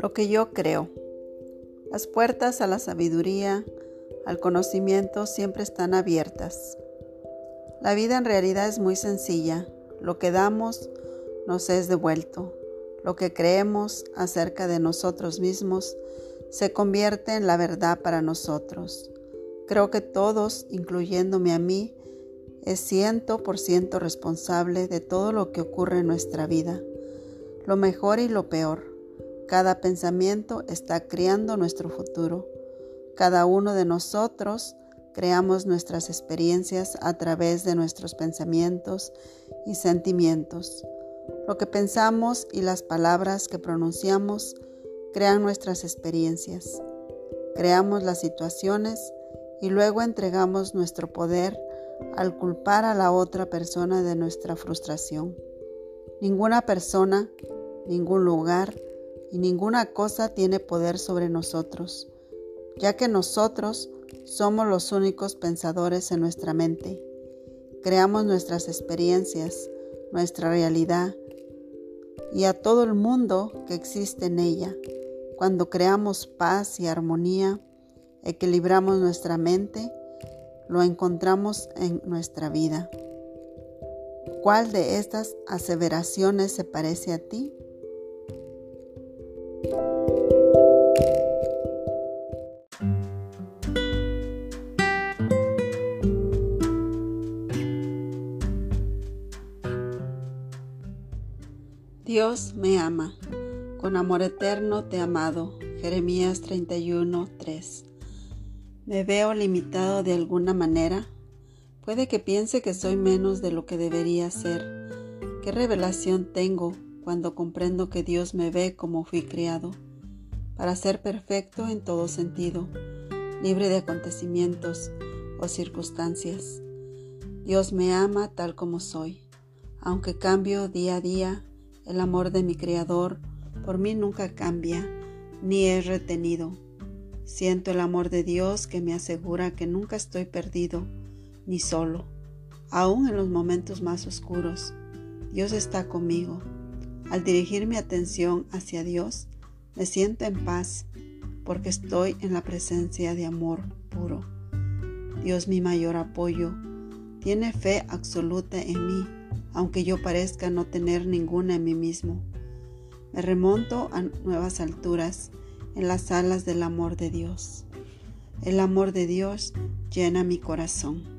Lo que yo creo. Las puertas a la sabiduría, al conocimiento siempre están abiertas. La vida en realidad es muy sencilla. Lo que damos nos es devuelto. Lo que creemos acerca de nosotros mismos se convierte en la verdad para nosotros. Creo que todos, incluyéndome a mí, es ciento por ciento responsable de todo lo que ocurre en nuestra vida, lo mejor y lo peor. Cada pensamiento está creando nuestro futuro. Cada uno de nosotros creamos nuestras experiencias a través de nuestros pensamientos y sentimientos. Lo que pensamos y las palabras que pronunciamos crean nuestras experiencias. Creamos las situaciones y luego entregamos nuestro poder al culpar a la otra persona de nuestra frustración. Ninguna persona, ningún lugar y ninguna cosa tiene poder sobre nosotros, ya que nosotros somos los únicos pensadores en nuestra mente. Creamos nuestras experiencias, nuestra realidad y a todo el mundo que existe en ella. Cuando creamos paz y armonía, equilibramos nuestra mente lo encontramos en nuestra vida. ¿Cuál de estas aseveraciones se parece a ti? Dios me ama. Con amor eterno te he amado. Jeremías 31, 3. ¿Me veo limitado de alguna manera? Puede que piense que soy menos de lo que debería ser. ¿Qué revelación tengo cuando comprendo que Dios me ve como fui criado? Para ser perfecto en todo sentido, libre de acontecimientos o circunstancias. Dios me ama tal como soy. Aunque cambio día a día, el amor de mi Creador por mí nunca cambia, ni es retenido Siento el amor de Dios que me asegura que nunca estoy perdido ni solo, aún en los momentos más oscuros. Dios está conmigo. Al dirigir mi atención hacia Dios, me siento en paz porque estoy en la presencia de amor puro. Dios mi mayor apoyo, tiene fe absoluta en mí, aunque yo parezca no tener ninguna en mí mismo. Me remonto a nuevas alturas en las alas del amor de Dios. El amor de Dios llena mi corazón.